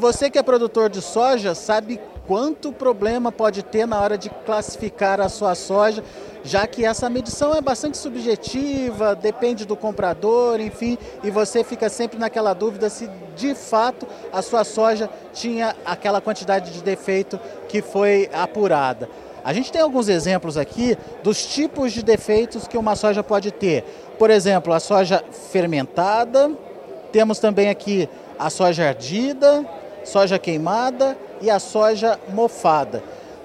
você que é produtor de soja sabe quanto problema pode ter na hora de classificar a sua soja, já que essa medição é bastante subjetiva, depende do comprador, enfim, e você fica sempre naquela dúvida se de fato a sua soja tinha aquela quantidade de defeito que foi apurada. A gente tem alguns exemplos aqui dos tipos de defeitos que uma soja pode ter. Por exemplo, a soja fermentada, temos também aqui a soja ardida, soja queimada e a soja mofada.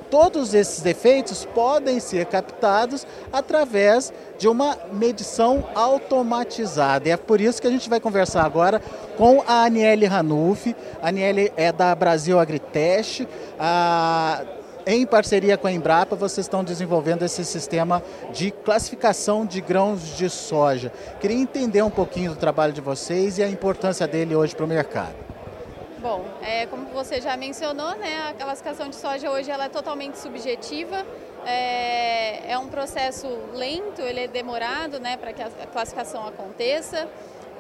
Todos esses defeitos podem ser captados através de uma medição automatizada. E é por isso que a gente vai conversar agora com a Aniele Ranulfi. A Aniele é da Brasil Agritest. A em parceria com a Embrapa, vocês estão desenvolvendo esse sistema de classificação de grãos de soja. Queria entender um pouquinho do trabalho de vocês e a importância dele hoje para o mercado. Bom, é, como você já mencionou, né, a classificação de soja hoje ela é totalmente subjetiva. É, é um processo lento, ele é demorado né, para que a classificação aconteça.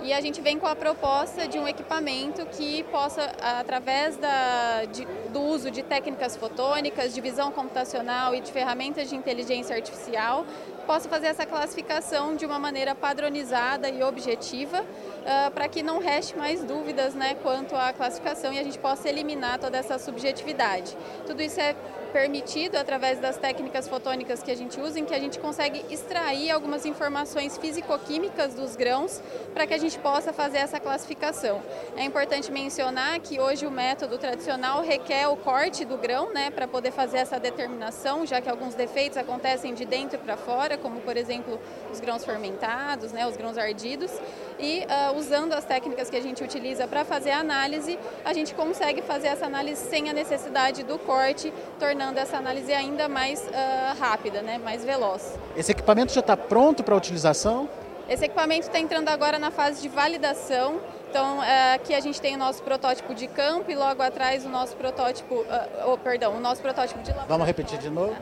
E a gente vem com a proposta de um equipamento que possa, através da, de, do uso de técnicas fotônicas, de visão computacional e de ferramentas de inteligência artificial, possa fazer essa classificação de uma maneira padronizada e objetiva, uh, para que não reste mais dúvidas né, quanto à classificação e a gente possa eliminar toda essa subjetividade. Tudo isso é permitido através das técnicas fotônicas que a gente usa, em que a gente consegue extrair algumas informações físico-químicas dos grãos para que a gente possa fazer essa classificação. É importante mencionar que hoje o método tradicional requer o corte do grão, né, para poder fazer essa determinação, já que alguns defeitos acontecem de dentro para fora, como por exemplo os grãos fermentados, né, os grãos ardidos, e uh, usando as técnicas que a gente utiliza para fazer a análise, a gente consegue fazer essa análise sem a necessidade do corte, tornando essa análise ainda mais uh, rápida, né, mais veloz. Esse equipamento já está pronto para utilização? Esse equipamento está entrando agora na fase de validação. Então, uh, aqui a gente tem o nosso protótipo de campo e logo atrás o nosso protótipo, oh, perdão, o nosso protótipo de laboratório. Vamos repetir de novo?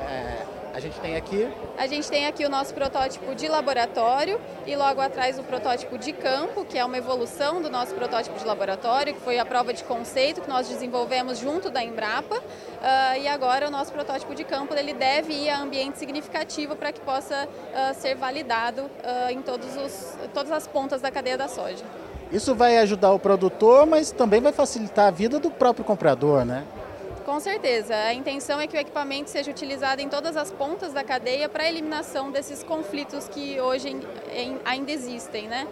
É... A gente tem aqui? A gente tem aqui o nosso protótipo de laboratório e logo atrás o protótipo de campo, que é uma evolução do nosso protótipo de laboratório, que foi a prova de conceito que nós desenvolvemos junto da Embrapa. Uh, e agora o nosso protótipo de campo ele deve ir a ambiente significativo para que possa uh, ser validado uh, em todos os, todas as pontas da cadeia da soja. Isso vai ajudar o produtor, mas também vai facilitar a vida do próprio comprador, né? Com certeza. A intenção é que o equipamento seja utilizado em todas as pontas da cadeia para a eliminação desses conflitos que hoje ainda existem, né?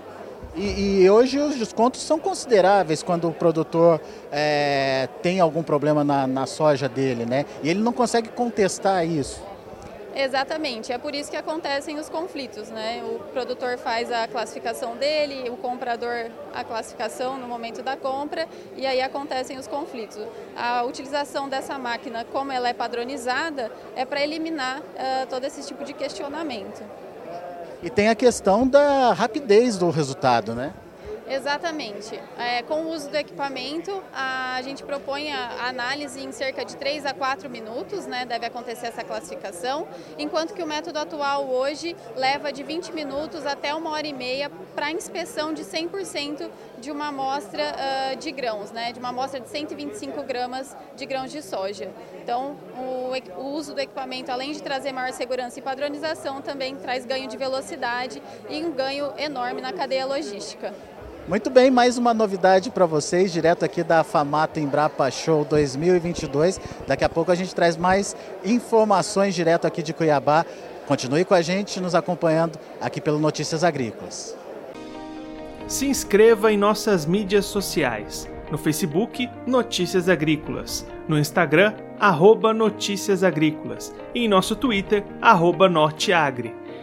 E, e, hoje os descontos são consideráveis quando o produtor é, tem algum problema na, na soja dele, né? E ele não consegue contestar isso. Exatamente, é por isso que acontecem os conflitos, né? O produtor faz a classificação dele, o comprador a classificação no momento da compra e aí acontecem os conflitos. A utilização dessa máquina, como ela é padronizada, é para eliminar uh, todo esse tipo de questionamento. E tem a questão da rapidez do resultado, né? Exatamente. É, com o uso do equipamento, a gente propõe a análise em cerca de 3 a 4 minutos, né, deve acontecer essa classificação, enquanto que o método atual hoje leva de 20 minutos até uma hora e meia para inspeção de 100% de uma amostra uh, de grãos, né, de uma amostra de 125 gramas de grãos de soja. Então, o, o uso do equipamento, além de trazer maior segurança e padronização, também traz ganho de velocidade e um ganho enorme na cadeia logística. Muito bem, mais uma novidade para vocês, direto aqui da Famato Embrapa Show 2022. Daqui a pouco a gente traz mais informações direto aqui de Cuiabá. Continue com a gente, nos acompanhando aqui pelo Notícias Agrícolas. Se inscreva em nossas mídias sociais. No Facebook, Notícias Agrícolas. No Instagram, arroba Notícias Agrícolas. E em nosso Twitter, arroba Norteagri.